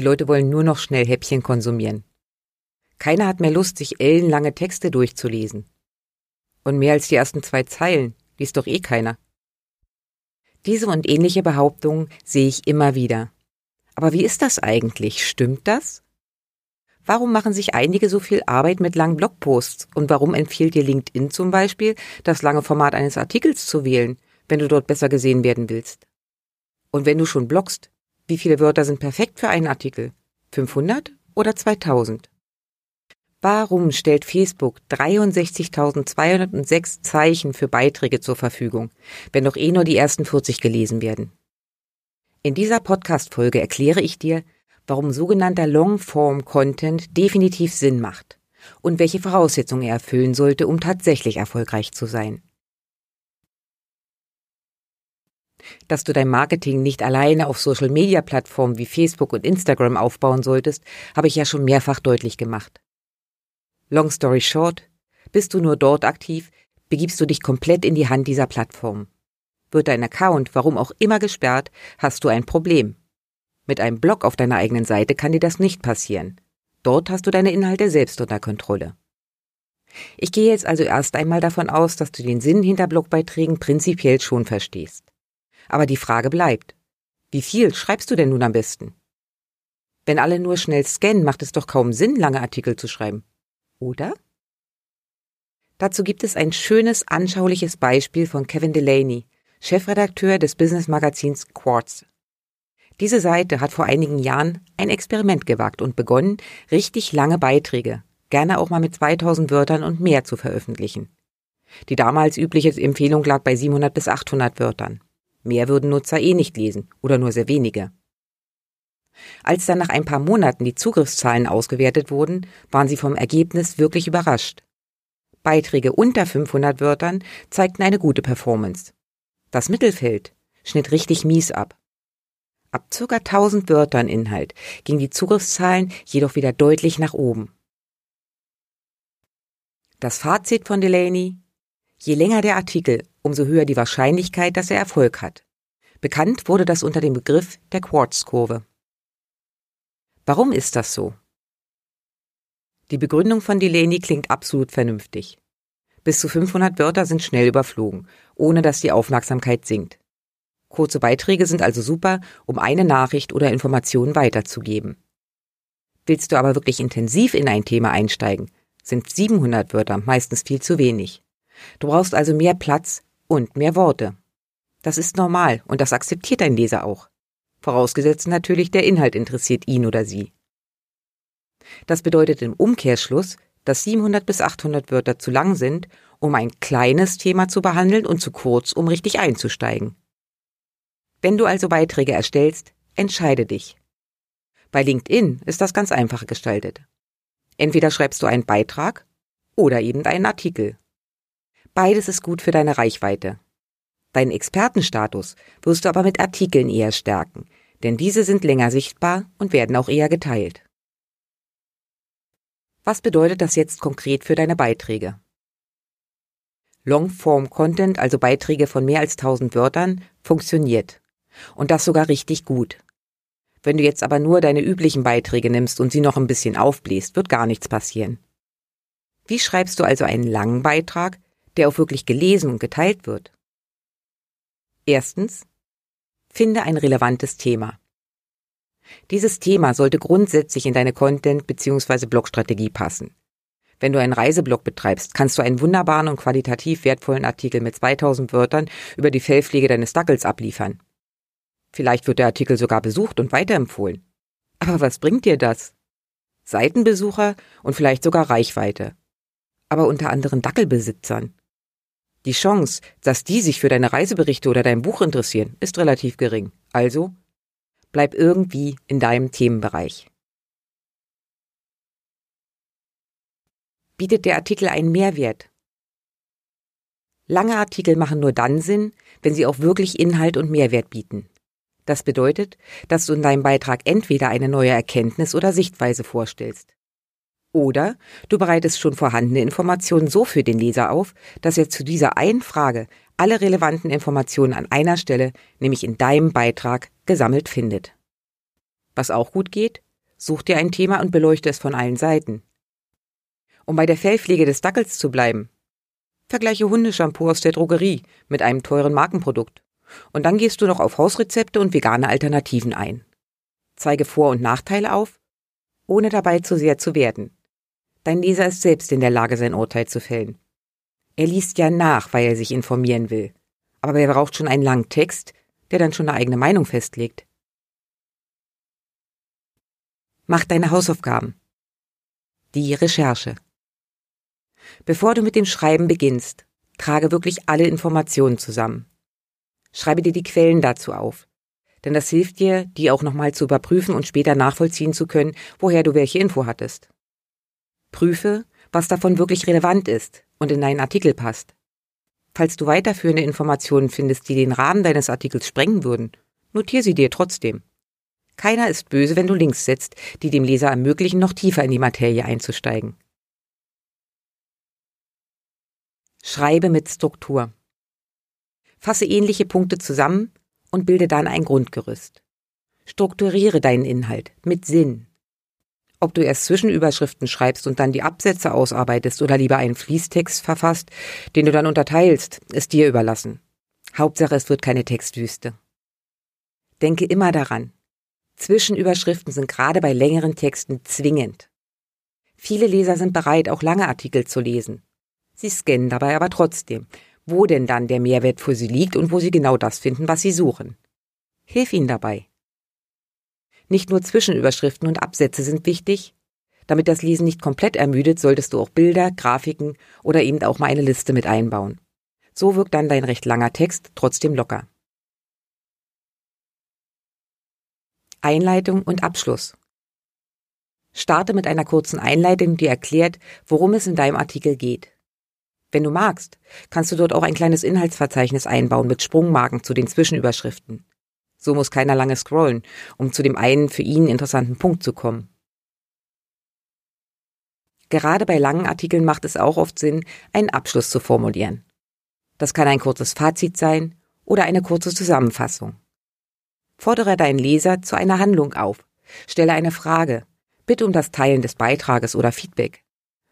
Die Leute wollen nur noch schnell Häppchen konsumieren. Keiner hat mehr Lust, sich ellenlange Texte durchzulesen. Und mehr als die ersten zwei Zeilen liest doch eh keiner. Diese und ähnliche Behauptungen sehe ich immer wieder. Aber wie ist das eigentlich? Stimmt das? Warum machen sich einige so viel Arbeit mit langen Blogposts? Und warum empfiehlt dir LinkedIn zum Beispiel, das lange Format eines Artikels zu wählen, wenn du dort besser gesehen werden willst? Und wenn du schon bloggst, wie viele Wörter sind perfekt für einen Artikel? 500 oder 2000? Warum stellt Facebook 63.206 Zeichen für Beiträge zur Verfügung, wenn doch eh nur die ersten 40 gelesen werden? In dieser Podcast-Folge erkläre ich dir, warum sogenannter Longform-Content definitiv Sinn macht und welche Voraussetzungen er erfüllen sollte, um tatsächlich erfolgreich zu sein. Dass du dein Marketing nicht alleine auf Social-Media-Plattformen wie Facebook und Instagram aufbauen solltest, habe ich ja schon mehrfach deutlich gemacht. Long story short, bist du nur dort aktiv, begibst du dich komplett in die Hand dieser Plattform. Wird dein Account, warum auch immer gesperrt, hast du ein Problem. Mit einem Blog auf deiner eigenen Seite kann dir das nicht passieren. Dort hast du deine Inhalte selbst unter Kontrolle. Ich gehe jetzt also erst einmal davon aus, dass du den Sinn hinter Blogbeiträgen prinzipiell schon verstehst. Aber die Frage bleibt, wie viel schreibst du denn nun am besten? Wenn alle nur schnell scannen, macht es doch kaum Sinn, lange Artikel zu schreiben. Oder? Dazu gibt es ein schönes, anschauliches Beispiel von Kevin Delaney, Chefredakteur des Business-Magazins Quartz. Diese Seite hat vor einigen Jahren ein Experiment gewagt und begonnen, richtig lange Beiträge, gerne auch mal mit 2000 Wörtern und mehr zu veröffentlichen. Die damals übliche Empfehlung lag bei 700 bis 800 Wörtern. Mehr würden Nutzer eh nicht lesen oder nur sehr wenige. Als dann nach ein paar Monaten die Zugriffszahlen ausgewertet wurden, waren sie vom Ergebnis wirklich überrascht. Beiträge unter 500 Wörtern zeigten eine gute Performance. Das Mittelfeld schnitt richtig mies ab. Ab ca. 1000 Wörtern Inhalt gingen die Zugriffszahlen jedoch wieder deutlich nach oben. Das Fazit von Delaney Je länger der Artikel, umso höher die Wahrscheinlichkeit, dass er Erfolg hat. Bekannt wurde das unter dem Begriff der Quartz-Kurve. Warum ist das so? Die Begründung von Delaney klingt absolut vernünftig. Bis zu 500 Wörter sind schnell überflogen, ohne dass die Aufmerksamkeit sinkt. Kurze Beiträge sind also super, um eine Nachricht oder Information weiterzugeben. Willst du aber wirklich intensiv in ein Thema einsteigen, sind 700 Wörter meistens viel zu wenig. Du brauchst also mehr Platz und mehr Worte. Das ist normal und das akzeptiert dein Leser auch. Vorausgesetzt natürlich, der Inhalt interessiert ihn oder sie. Das bedeutet im Umkehrschluss, dass 700 bis 800 Wörter zu lang sind, um ein kleines Thema zu behandeln und zu kurz, um richtig einzusteigen. Wenn du also Beiträge erstellst, entscheide dich. Bei LinkedIn ist das ganz einfach gestaltet. Entweder schreibst du einen Beitrag oder eben einen Artikel Beides ist gut für deine Reichweite. Deinen Expertenstatus wirst du aber mit Artikeln eher stärken, denn diese sind länger sichtbar und werden auch eher geteilt. Was bedeutet das jetzt konkret für deine Beiträge? Longform-Content, also Beiträge von mehr als 1000 Wörtern, funktioniert. Und das sogar richtig gut. Wenn du jetzt aber nur deine üblichen Beiträge nimmst und sie noch ein bisschen aufbläst, wird gar nichts passieren. Wie schreibst du also einen langen Beitrag, der auch wirklich gelesen und geteilt wird? Erstens, finde ein relevantes Thema. Dieses Thema sollte grundsätzlich in deine Content- bzw. Blogstrategie passen. Wenn du einen Reiseblog betreibst, kannst du einen wunderbaren und qualitativ wertvollen Artikel mit 2000 Wörtern über die Fellpflege deines Dackels abliefern. Vielleicht wird der Artikel sogar besucht und weiterempfohlen. Aber was bringt dir das? Seitenbesucher und vielleicht sogar Reichweite. Aber unter anderen Dackelbesitzern. Die Chance, dass die sich für deine Reiseberichte oder dein Buch interessieren, ist relativ gering. Also bleib irgendwie in deinem Themenbereich. Bietet der Artikel einen Mehrwert? Lange Artikel machen nur dann Sinn, wenn sie auch wirklich Inhalt und Mehrwert bieten. Das bedeutet, dass du in deinem Beitrag entweder eine neue Erkenntnis oder Sichtweise vorstellst. Oder du bereitest schon vorhandene Informationen so für den Leser auf, dass er zu dieser einen Frage alle relevanten Informationen an einer Stelle, nämlich in deinem Beitrag, gesammelt findet. Was auch gut geht, such dir ein Thema und beleuchte es von allen Seiten. Um bei der Fellpflege des Dackels zu bleiben, vergleiche Hundeshampoo aus der Drogerie mit einem teuren Markenprodukt. Und dann gehst du noch auf Hausrezepte und vegane Alternativen ein. Zeige Vor- und Nachteile auf, ohne dabei zu sehr zu werden. Dein Leser ist selbst in der Lage, sein Urteil zu fällen. Er liest ja nach, weil er sich informieren will. Aber er braucht schon einen langen Text, der dann schon eine eigene Meinung festlegt. Mach deine Hausaufgaben. Die Recherche. Bevor du mit dem Schreiben beginnst, trage wirklich alle Informationen zusammen. Schreibe dir die Quellen dazu auf, denn das hilft dir, die auch nochmal zu überprüfen und später nachvollziehen zu können, woher du welche Info hattest. Prüfe, was davon wirklich relevant ist und in deinen Artikel passt. Falls du weiterführende Informationen findest, die den Rahmen deines Artikels sprengen würden, notier sie dir trotzdem. Keiner ist böse, wenn du Links setzt, die dem Leser ermöglichen, noch tiefer in die Materie einzusteigen. Schreibe mit Struktur. Fasse ähnliche Punkte zusammen und bilde dann ein Grundgerüst. Strukturiere deinen Inhalt mit Sinn. Ob du erst Zwischenüberschriften schreibst und dann die Absätze ausarbeitest oder lieber einen Fließtext verfasst, den du dann unterteilst, ist dir überlassen. Hauptsache, es wird keine Textwüste. Denke immer daran. Zwischenüberschriften sind gerade bei längeren Texten zwingend. Viele Leser sind bereit, auch lange Artikel zu lesen. Sie scannen dabei aber trotzdem, wo denn dann der Mehrwert für sie liegt und wo sie genau das finden, was sie suchen. Hilf ihnen dabei. Nicht nur Zwischenüberschriften und Absätze sind wichtig. Damit das Lesen nicht komplett ermüdet, solltest du auch Bilder, Grafiken oder eben auch mal eine Liste mit einbauen. So wirkt dann dein recht langer Text trotzdem locker. Einleitung und Abschluss. Starte mit einer kurzen Einleitung, die erklärt, worum es in deinem Artikel geht. Wenn du magst, kannst du dort auch ein kleines Inhaltsverzeichnis einbauen mit Sprungmarken zu den Zwischenüberschriften. So muss keiner lange scrollen, um zu dem einen für ihn interessanten Punkt zu kommen. Gerade bei langen Artikeln macht es auch oft Sinn, einen Abschluss zu formulieren. Das kann ein kurzes Fazit sein oder eine kurze Zusammenfassung. Fordere deinen Leser zu einer Handlung auf, stelle eine Frage, bitte um das Teilen des Beitrages oder Feedback.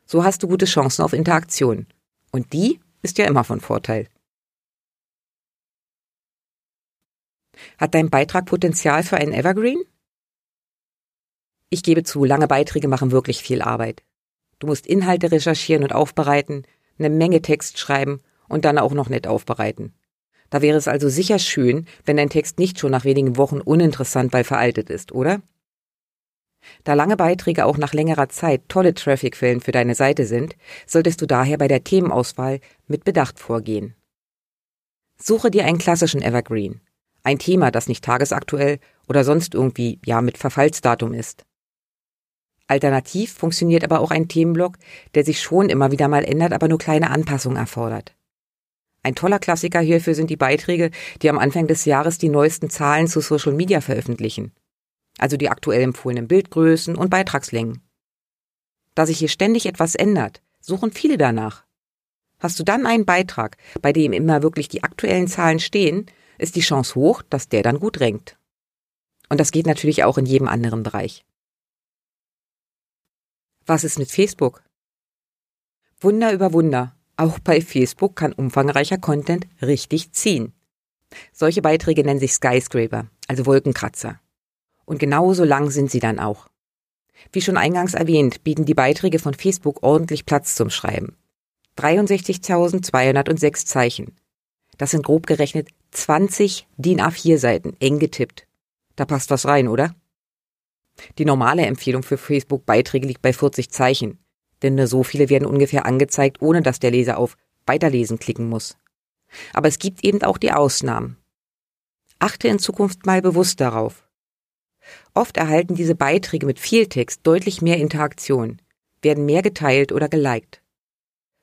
So hast du gute Chancen auf Interaktion. Und die ist ja immer von Vorteil. Hat dein Beitrag Potenzial für einen Evergreen? Ich gebe zu, lange Beiträge machen wirklich viel Arbeit. Du musst Inhalte recherchieren und aufbereiten, eine Menge Text schreiben und dann auch noch nett aufbereiten. Da wäre es also sicher schön, wenn dein Text nicht schon nach wenigen Wochen uninteressant, weil veraltet ist, oder? Da lange Beiträge auch nach längerer Zeit tolle Trafficquellen für deine Seite sind, solltest du daher bei der Themenauswahl mit Bedacht vorgehen. Suche dir einen klassischen Evergreen ein Thema, das nicht tagesaktuell oder sonst irgendwie, ja, mit Verfallsdatum ist. Alternativ funktioniert aber auch ein Themenblock, der sich schon immer wieder mal ändert, aber nur kleine Anpassungen erfordert. Ein toller Klassiker hierfür sind die Beiträge, die am Anfang des Jahres die neuesten Zahlen zu Social Media veröffentlichen. Also die aktuell empfohlenen Bildgrößen und Beitragslängen. Da sich hier ständig etwas ändert, suchen viele danach. Hast du dann einen Beitrag, bei dem immer wirklich die aktuellen Zahlen stehen, ist die Chance hoch, dass der dann gut renkt. Und das geht natürlich auch in jedem anderen Bereich. Was ist mit Facebook? Wunder über Wunder. Auch bei Facebook kann umfangreicher Content richtig ziehen. Solche Beiträge nennen sich Skyscraper, also Wolkenkratzer. Und genauso lang sind sie dann auch. Wie schon eingangs erwähnt, bieten die Beiträge von Facebook ordentlich Platz zum Schreiben. 63.206 Zeichen. Das sind grob gerechnet 20 DIN A4 Seiten, eng getippt. Da passt was rein, oder? Die normale Empfehlung für Facebook-Beiträge liegt bei 40 Zeichen, denn nur so viele werden ungefähr angezeigt, ohne dass der Leser auf Weiterlesen klicken muss. Aber es gibt eben auch die Ausnahmen. Achte in Zukunft mal bewusst darauf. Oft erhalten diese Beiträge mit viel Text deutlich mehr Interaktion. werden mehr geteilt oder geliked.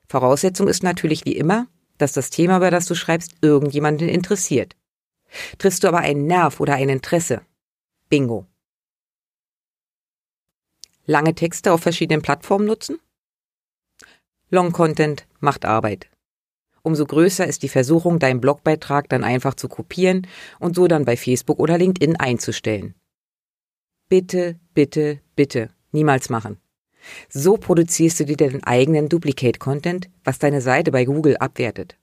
Voraussetzung ist natürlich wie immer, dass das Thema, über das du schreibst, irgendjemanden interessiert. Triffst du aber einen Nerv oder ein Interesse? Bingo. Lange Texte auf verschiedenen Plattformen nutzen? Long Content macht Arbeit. Umso größer ist die Versuchung, deinen Blogbeitrag dann einfach zu kopieren und so dann bei Facebook oder LinkedIn einzustellen. Bitte, bitte, bitte, niemals machen. So produzierst du dir deinen eigenen Duplicate-Content, was deine Seite bei Google abwertet.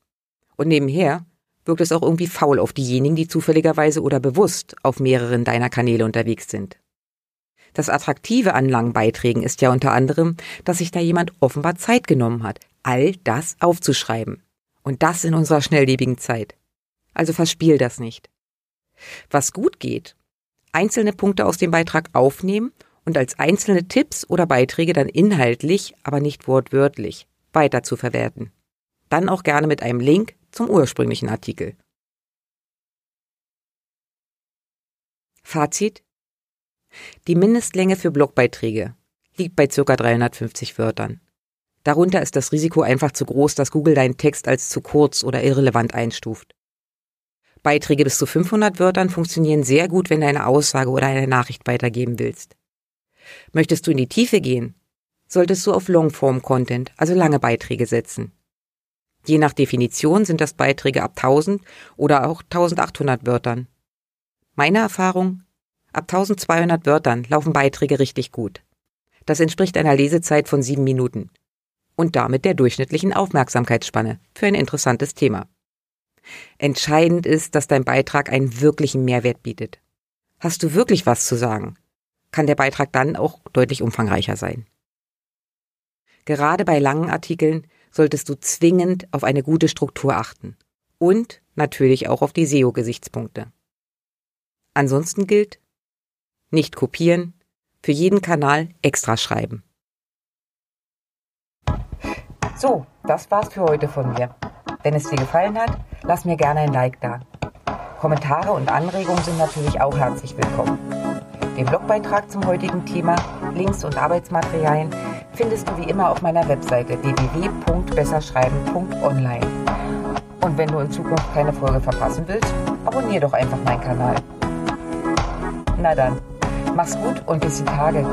Und nebenher wirkt es auch irgendwie faul auf diejenigen, die zufälligerweise oder bewusst auf mehreren deiner Kanäle unterwegs sind. Das Attraktive an langen Beiträgen ist ja unter anderem, dass sich da jemand offenbar Zeit genommen hat, all das aufzuschreiben. Und das in unserer schnelllebigen Zeit. Also verspiel das nicht. Was gut geht, einzelne Punkte aus dem Beitrag aufnehmen und als einzelne Tipps oder Beiträge dann inhaltlich, aber nicht wortwörtlich, weiter zu verwerten. Dann auch gerne mit einem Link zum ursprünglichen Artikel. Fazit Die Mindestlänge für Blogbeiträge liegt bei ca. 350 Wörtern. Darunter ist das Risiko einfach zu groß, dass Google deinen Text als zu kurz oder irrelevant einstuft. Beiträge bis zu 500 Wörtern funktionieren sehr gut, wenn du eine Aussage oder eine Nachricht weitergeben willst. Möchtest du in die Tiefe gehen, solltest du auf Longform-Content, also lange Beiträge setzen. Je nach Definition sind das Beiträge ab 1000 oder auch 1800 Wörtern. Meine Erfahrung? Ab 1200 Wörtern laufen Beiträge richtig gut. Das entspricht einer Lesezeit von sieben Minuten und damit der durchschnittlichen Aufmerksamkeitsspanne für ein interessantes Thema. Entscheidend ist, dass dein Beitrag einen wirklichen Mehrwert bietet. Hast du wirklich was zu sagen? Kann der Beitrag dann auch deutlich umfangreicher sein. Gerade bei langen Artikeln solltest du zwingend auf eine gute Struktur achten und natürlich auch auf die SEO-Gesichtspunkte. Ansonsten gilt, nicht kopieren, für jeden Kanal extra schreiben. So, das war's für heute von mir. Wenn es dir gefallen hat, lass mir gerne ein Like da. Kommentare und Anregungen sind natürlich auch herzlich willkommen. Den Blogbeitrag zum heutigen Thema, Links und Arbeitsmaterialien findest du wie immer auf meiner Webseite www.besserschreiben.online. Und wenn du in Zukunft keine Folge verpassen willst, abonniere doch einfach meinen Kanal. Na dann, mach's gut und bis die Tage.